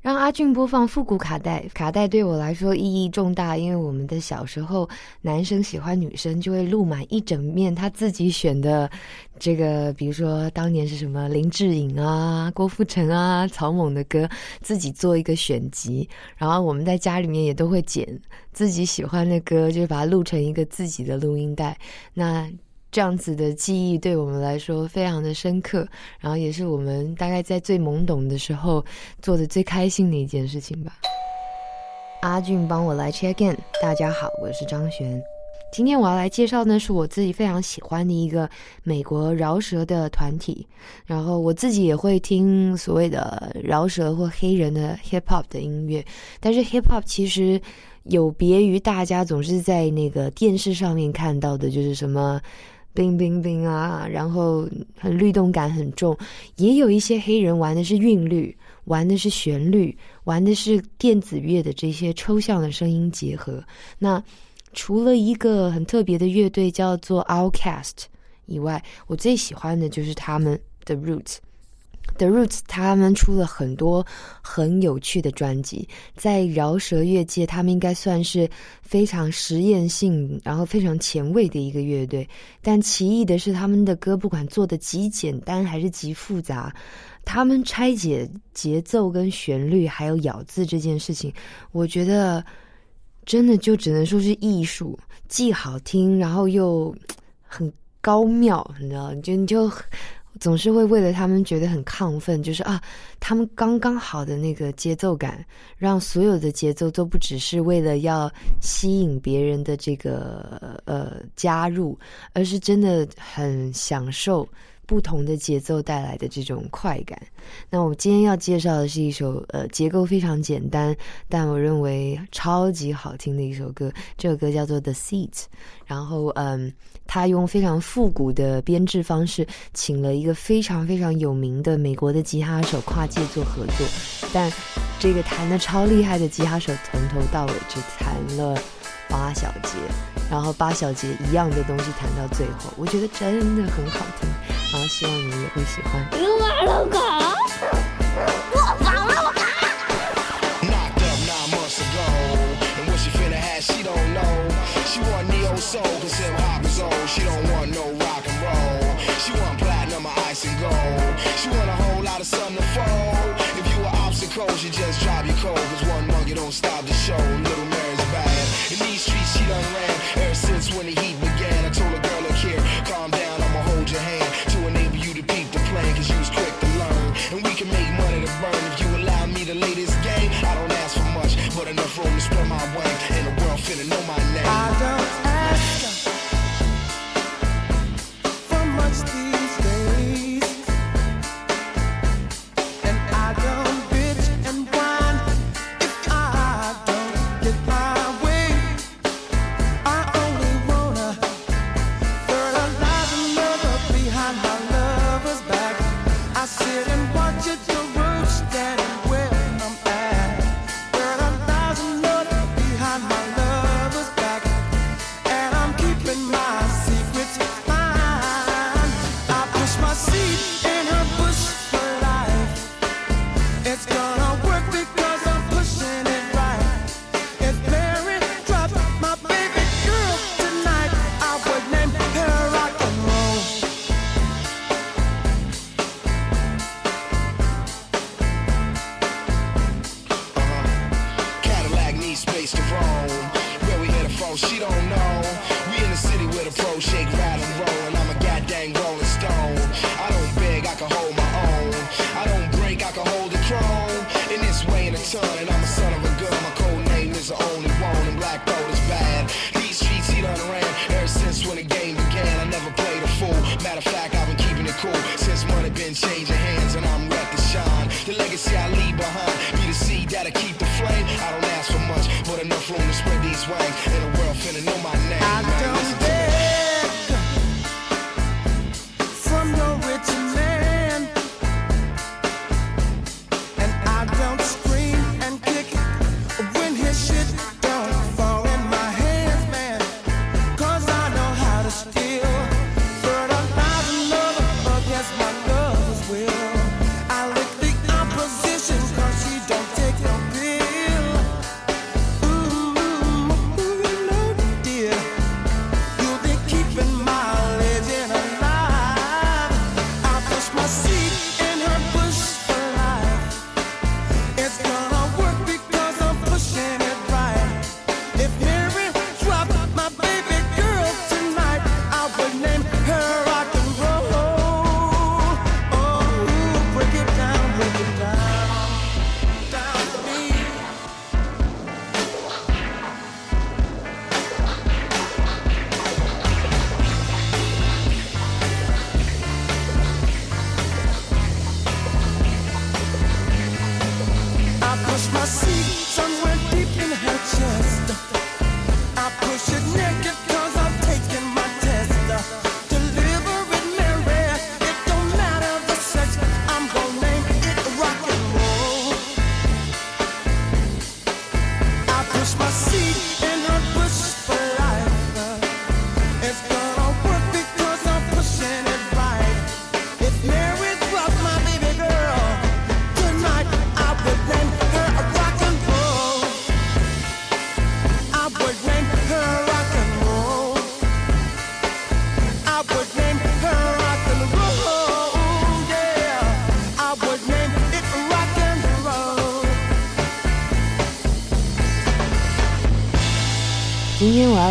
让阿俊播放复古卡带，卡带对我来说意义重大，因为我们的小时候，男生喜欢女生就会录满一整面他自己选的，这个比如说当年是什么林志颖啊、郭富城啊、曹猛的歌，自己做一个选集，然后我们在家里面也都会剪自己喜欢的歌，就把它录成一个自己的录音带。那。这样子的记忆对我们来说非常的深刻，然后也是我们大概在最懵懂的时候做的最开心的一件事情吧。阿俊帮我来 check in，大家好，我是张璇。今天我要来介绍呢，是我自己非常喜欢的一个美国饶舌的团体，然后我自己也会听所谓的饶舌或黑人的 hip hop 的音乐，但是 hip hop 其实有别于大家总是在那个电视上面看到的，就是什么。冰冰冰啊，然后很律动感很重，也有一些黑人玩的是韵律，玩的是旋律，玩的是电子乐的这些抽象的声音结合。那除了一个很特别的乐队叫做 Outcast 以外，我最喜欢的就是他们的 Roots。The Roots 他们出了很多很有趣的专辑，在饶舌乐界，他们应该算是非常实验性，然后非常前卫的一个乐队。但奇异的是，他们的歌不管做的极简单还是极复杂，他们拆解节奏跟旋律还有咬字这件事情，我觉得真的就只能说是艺术，既好听，然后又很高妙，你知道？就你就。总是会为了他们觉得很亢奋，就是啊，他们刚刚好的那个节奏感，让所有的节奏都不只是为了要吸引别人的这个呃加入，而是真的很享受。不同的节奏带来的这种快感。那我今天要介绍的是一首呃结构非常简单，但我认为超级好听的一首歌。这首歌叫做《The Seat》，然后嗯，他用非常复古的编制方式，请了一个非常非常有名的美国的吉他手跨界做合作。但这个弹的超厉害的吉他手，从头到尾只弹了八小节，然后八小节一样的东西弹到最后，我觉得真的很好听。然后希望你们也会喜欢。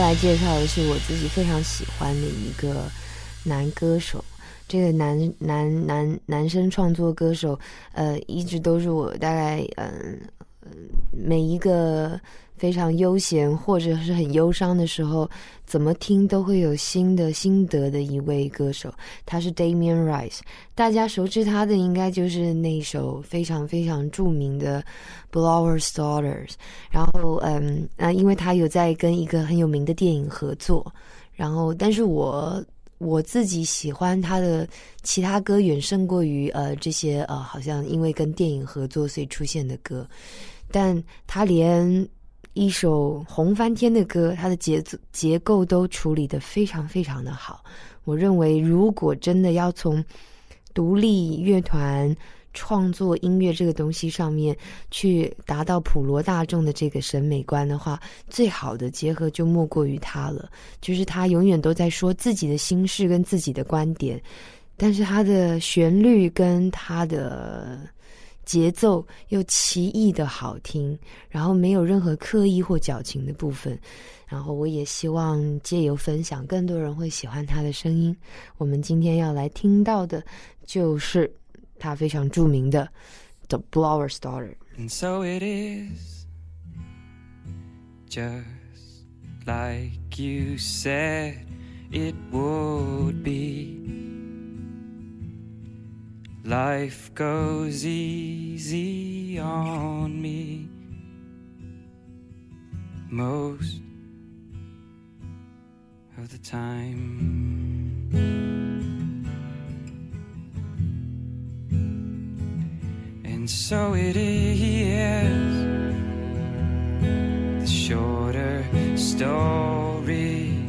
来介绍的是我自己非常喜欢的一个男歌手。这个男男男男生创作歌手，呃，一直都是我大概嗯每一个非常悠闲或者是很忧伤的时候，怎么听都会有新的心得的一位歌手。他是 Damian Rice，大家熟知他的应该就是那首非常非常著名的《Blower's Daughters》。然后嗯啊，因为他有在跟一个很有名的电影合作，然后但是我。我自己喜欢他的其他歌远胜过于呃这些呃好像因为跟电影合作所以出现的歌，但他连一首红翻天的歌，它的节奏结构都处理的非常非常的好。我认为如果真的要从独立乐团。创作音乐这个东西上面，去达到普罗大众的这个审美观的话，最好的结合就莫过于他了。就是他永远都在说自己的心事跟自己的观点，但是他的旋律跟他的节奏又奇异的好听，然后没有任何刻意或矫情的部分。然后我也希望借由分享，更多人会喜欢他的声音。我们今天要来听到的就是。他非常著名的《The Blower's Daughter》。And so it is, just like you said it would be. Life goes easy on me most of the time. And so it is the shorter story.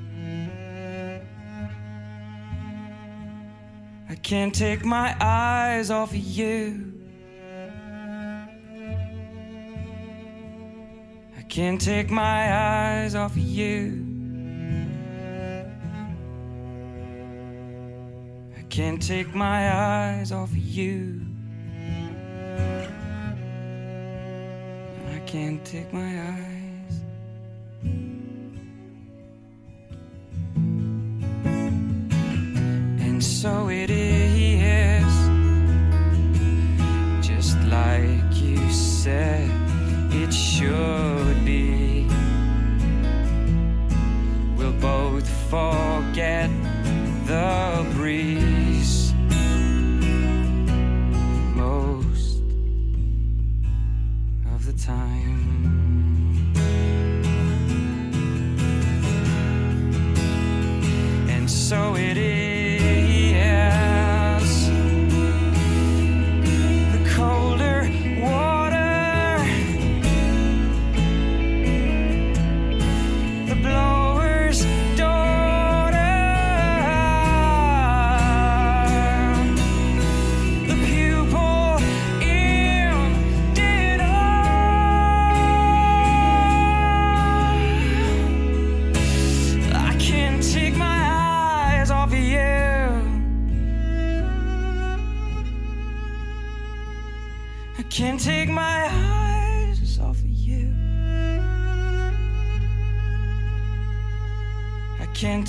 Can't take my eyes off of you. I can't take my eyes off of you. I can't take my eyes off of you. I can't take my eyes. And so it is, said it should be. We'll both forget the breeze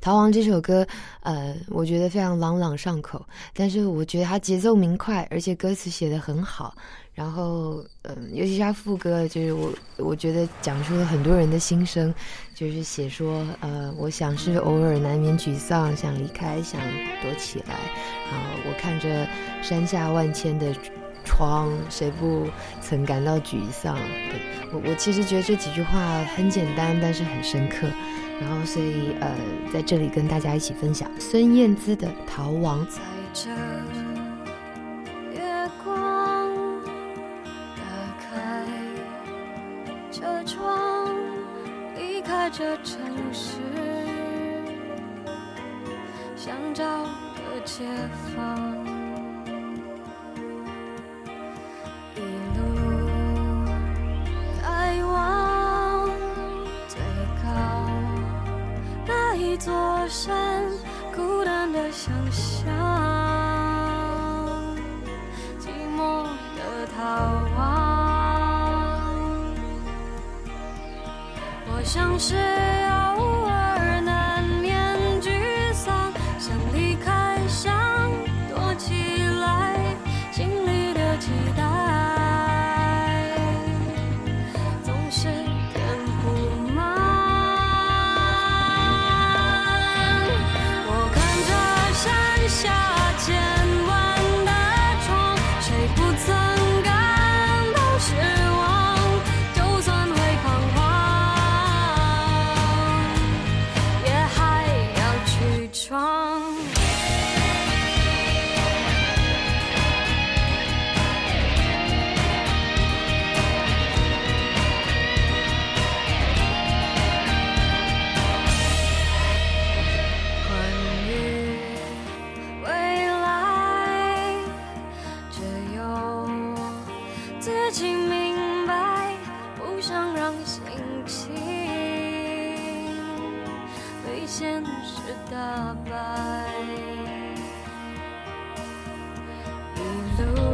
逃亡这首歌，呃，我觉得非常朗朗上口，但是我觉得它节奏明快，而且歌词写得很好。然后，嗯、尤其是它副歌，就是我我觉得讲出了很多人的心声，就是写说，呃，我想是偶尔难免沮丧，想离开，想躲起来。然后我看着山下万千的窗，谁不曾感到沮丧？对我，我其实觉得这几句话很简单，但是很深刻。然后，所以呃，在这里跟大家一起分享孙燕姿的《逃亡》。在这月光，打开车窗，离开这城市，想找个解放。座山，孤单的想象，寂寞的逃亡。我像是天是大白，一路。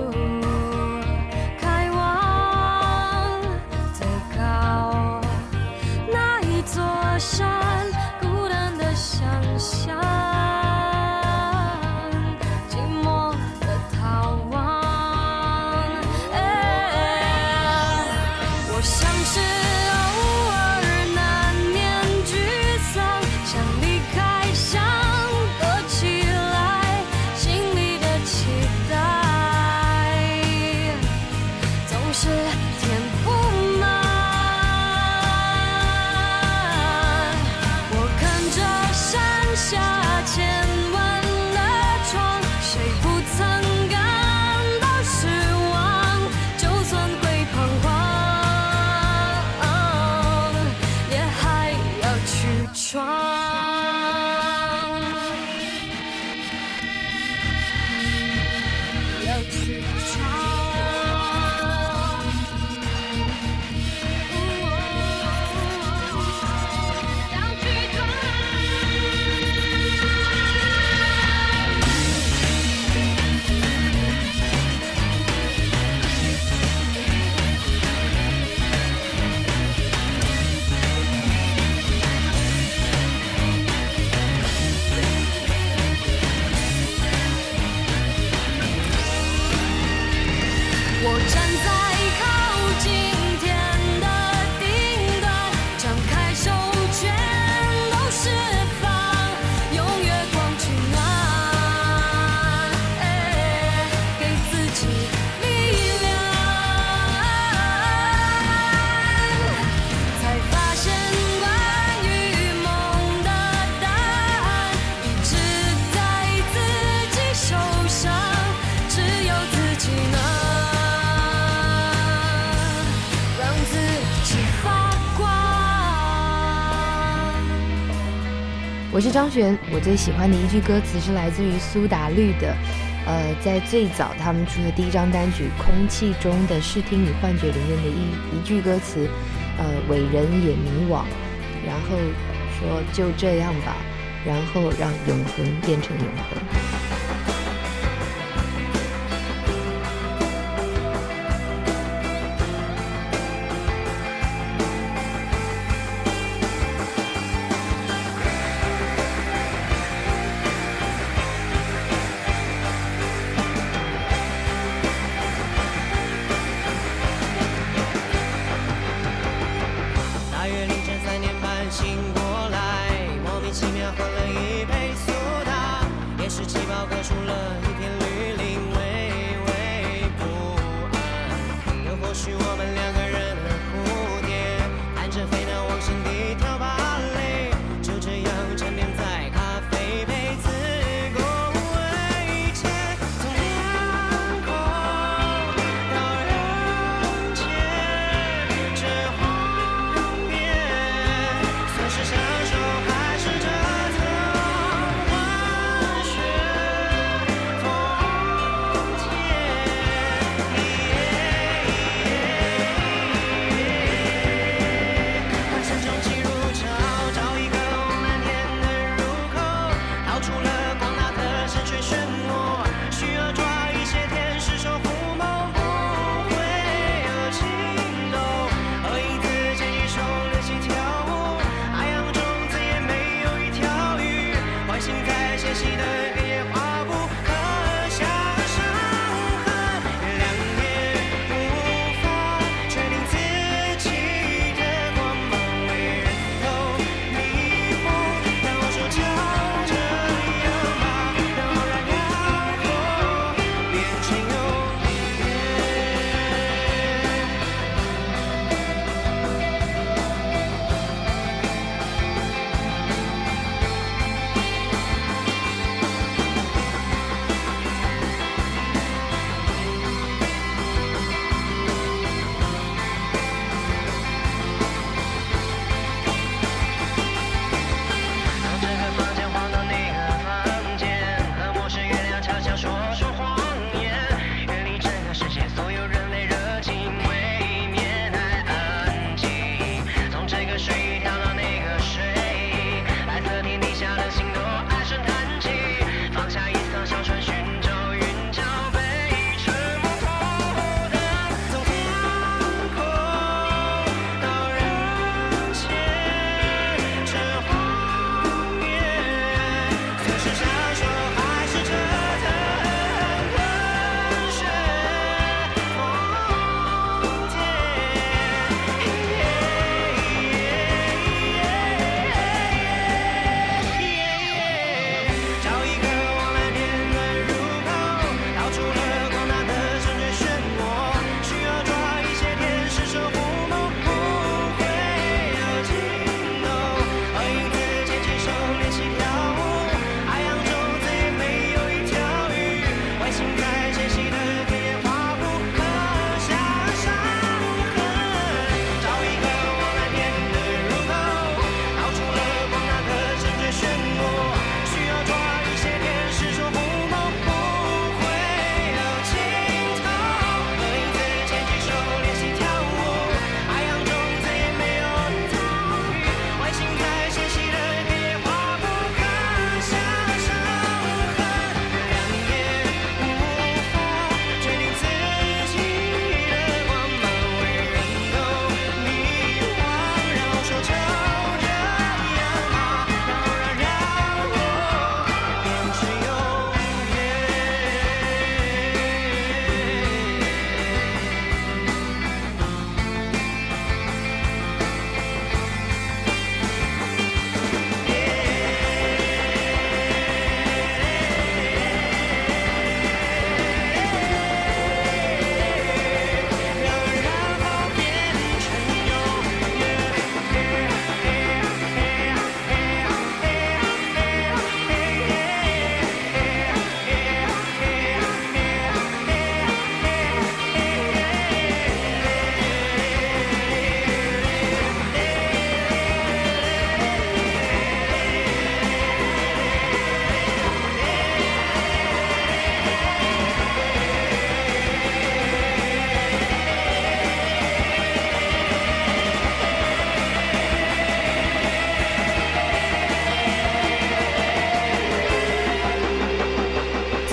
我最喜欢的一句歌词是来自于苏打绿的，呃，在最早他们出的第一张单曲《空气中的视听与幻觉》里面的一一句歌词，呃，伟人也迷惘，然后说就这样吧，然后让永恒变成永恒。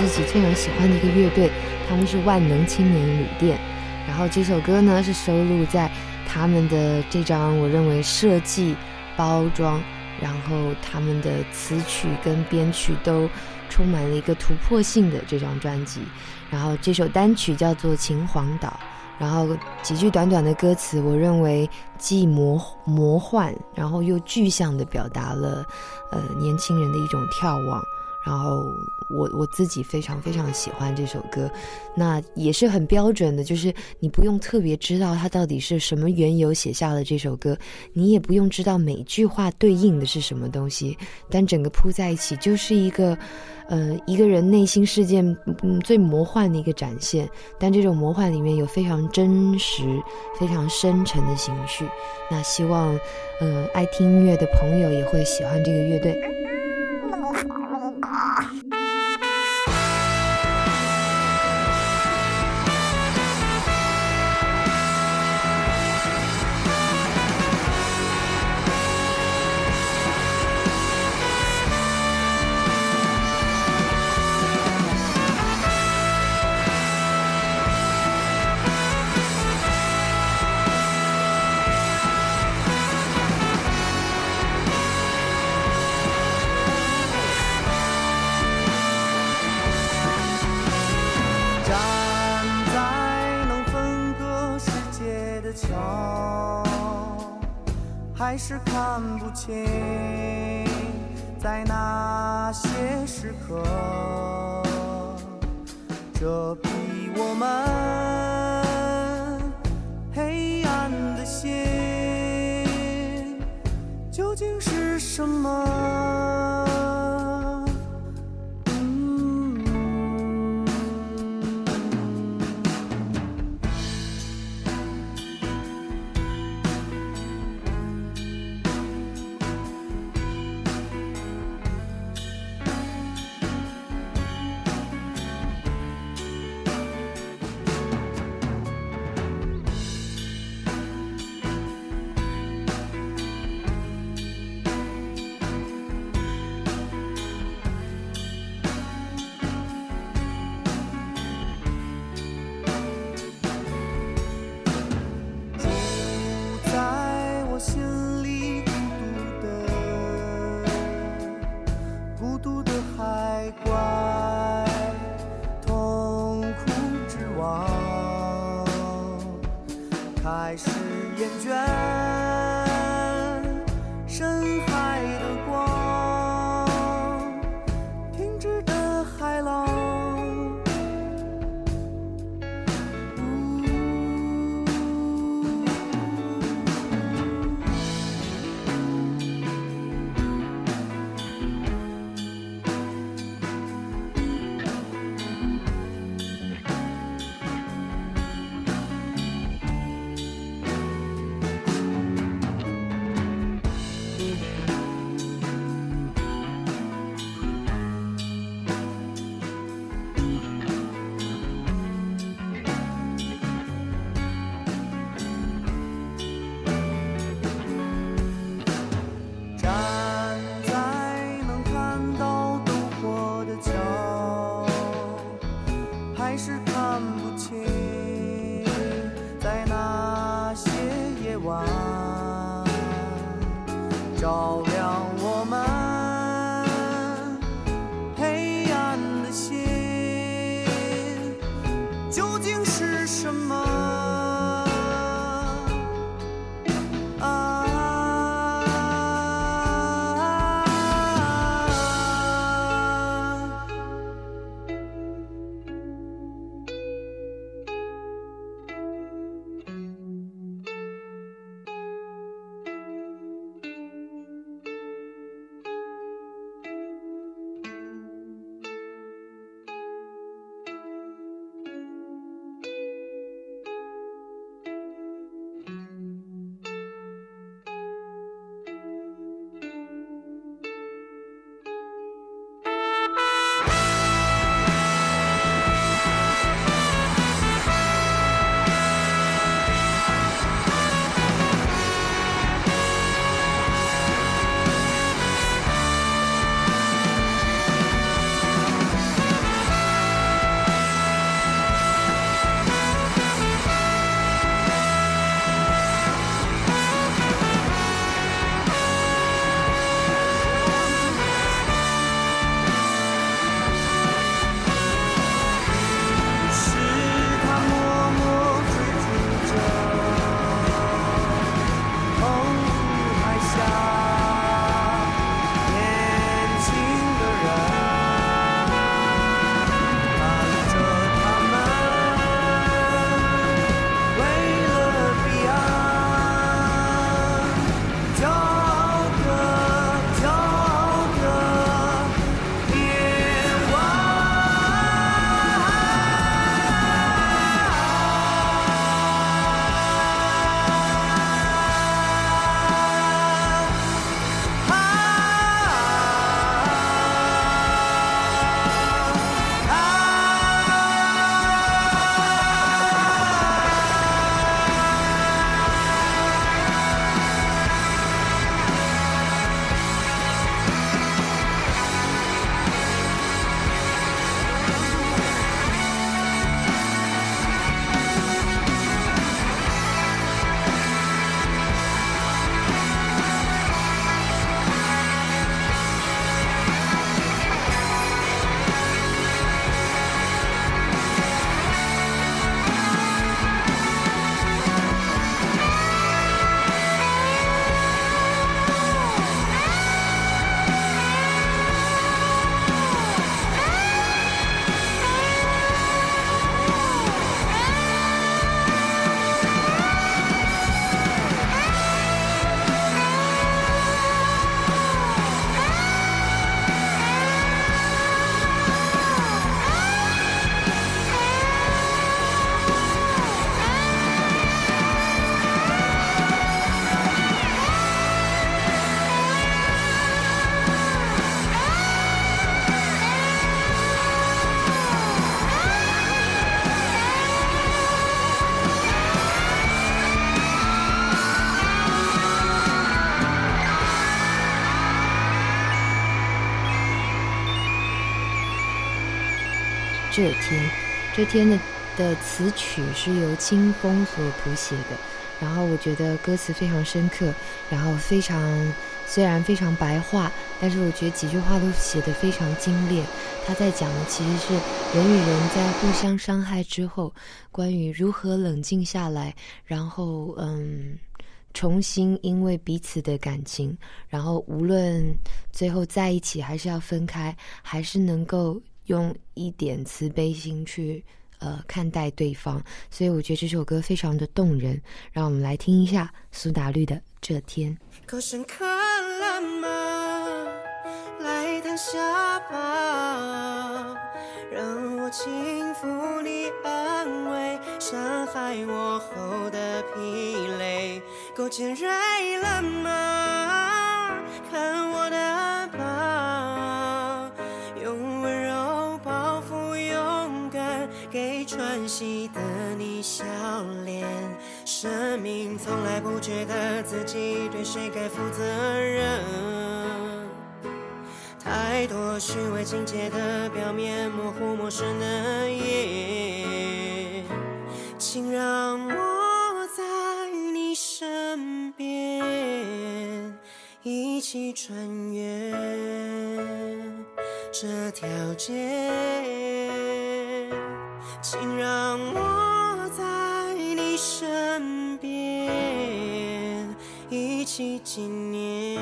自己非常喜欢的一个乐队，他们是万能青年旅店。然后这首歌呢是收录在他们的这张我认为设计、包装，然后他们的词曲跟编曲都充满了一个突破性的这张专辑。然后这首单曲叫做《秦皇岛》。然后几句短短的歌词，我认为既魔魔幻，然后又具象的表达了，呃，年轻人的一种眺望。然后我我自己非常非常喜欢这首歌，那也是很标准的，就是你不用特别知道它到底是什么缘由写下了这首歌，你也不用知道每句话对应的是什么东西，但整个铺在一起就是一个，呃，一个人内心世界最魔幻的一个展现。但这种魔幻里面有非常真实、非常深沉的情绪。那希望，呃，爱听音乐的朋友也会喜欢这个乐队。Ah. 看不清，在那些时刻，这这天》，这天的的词曲是由清风所谱写的，然后我觉得歌词非常深刻，然后非常虽然非常白话，但是我觉得几句话都写得非常精炼。他在讲的其实是人与人在互相伤害之后，关于如何冷静下来，然后嗯。重新因为彼此的感情，然后无论最后在一起还是要分开，还是能够用一点慈悲心去呃看待对方。所以我觉得这首歌非常的动人，让我们来听一下苏打绿的《这天》。够深刻了吗？来躺下吧，让我轻抚你，安慰伤害我后的疲累。够尖锐了吗？看我的给喘息的你笑脸。生命从来不觉得自己对谁该负责任，太多虚伪情节的表面，模糊陌生的夜，请让我在你身边，一起穿越这条街。请让我在你身边，一起纪念。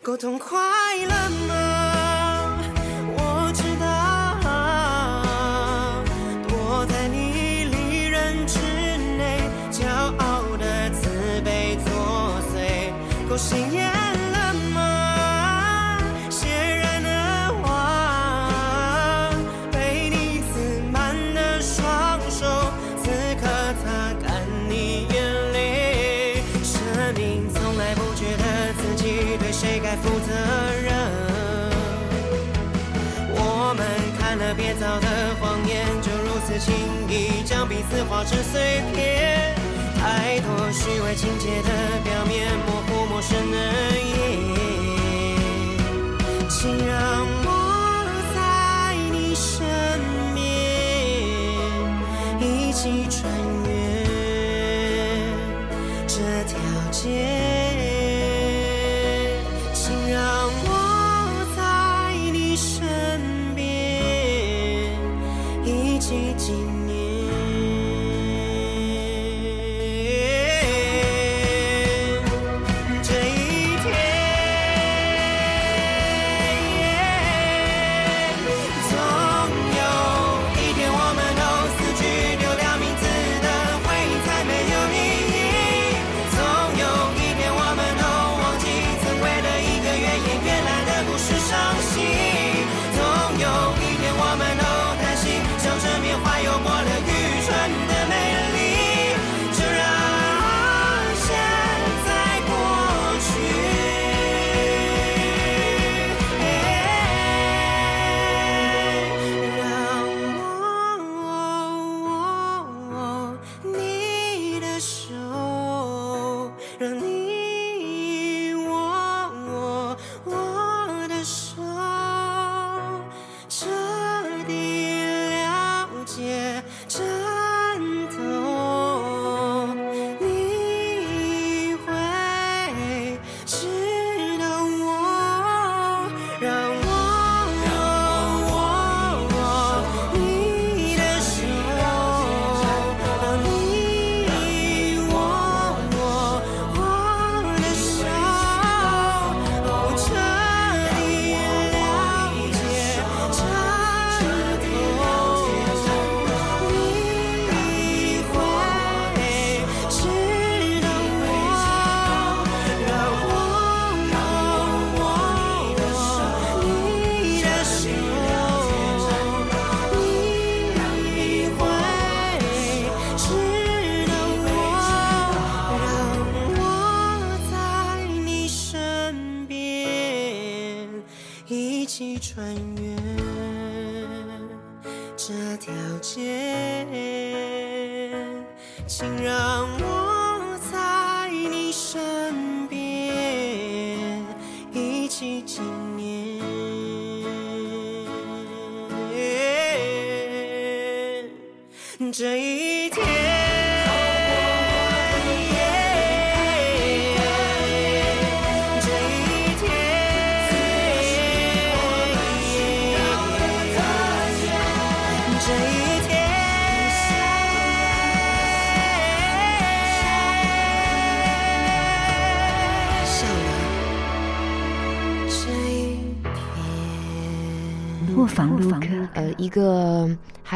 够痛快将彼此化成碎片。太多虚伪情节的表面，模糊陌生的夜。请让我在你身边，一起穿越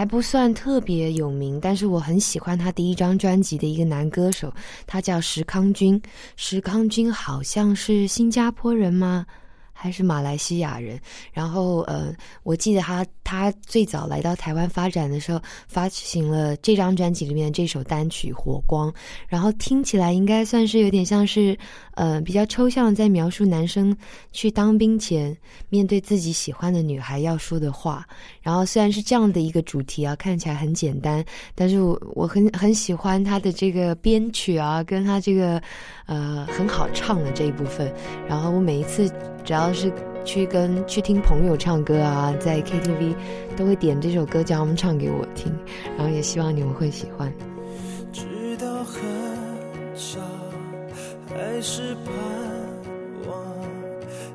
还不算特别有名，但是我很喜欢他第一张专辑的一个男歌手，他叫石康君。石康君好像是新加坡人吗？还是马来西亚人？然后呃，我记得他他最早来到台湾发展的时候，发行了这张专辑里面的这首单曲《火光》，然后听起来应该算是有点像是呃比较抽象，在描述男生去当兵前面对自己喜欢的女孩要说的话。然后虽然是这样的一个主题啊，看起来很简单，但是我我很很喜欢他的这个编曲啊，跟他这个呃很好唱的这一部分。然后我每一次只要是去跟去听朋友唱歌啊，在 KTV 都会点这首歌叫他们唱给我听，然后也希望你们会喜欢。直到很傻，还是盼望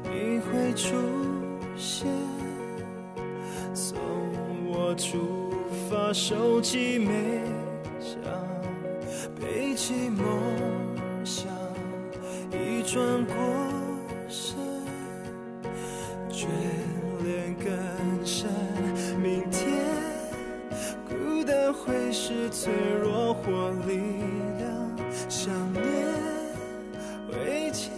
你会出现。从我出发，手机没响，背起梦想，一转过，眷恋更深。明天。孤单会是脆弱或力量，想念未见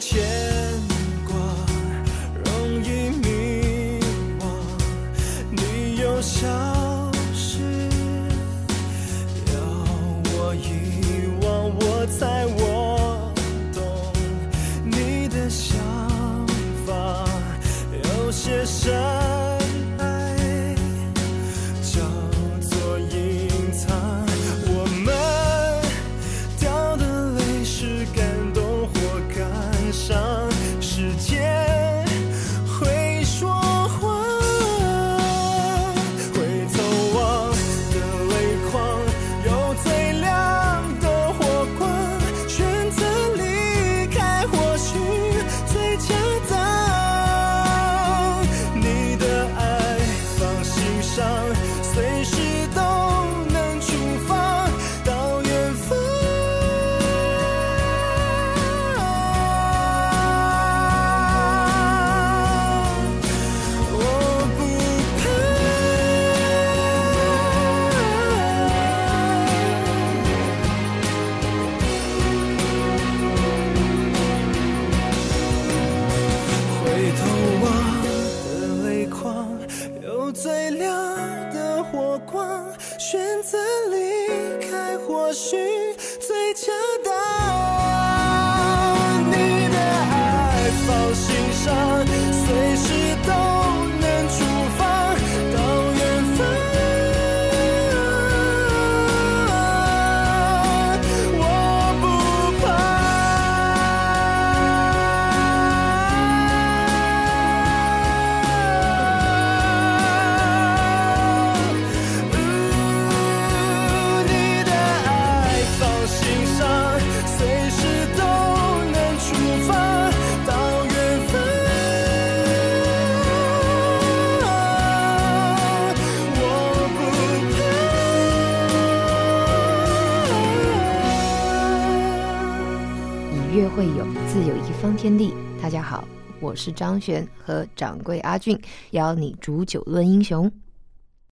有天地。大家好，我是张璇和掌柜阿俊，邀你煮酒论英雄。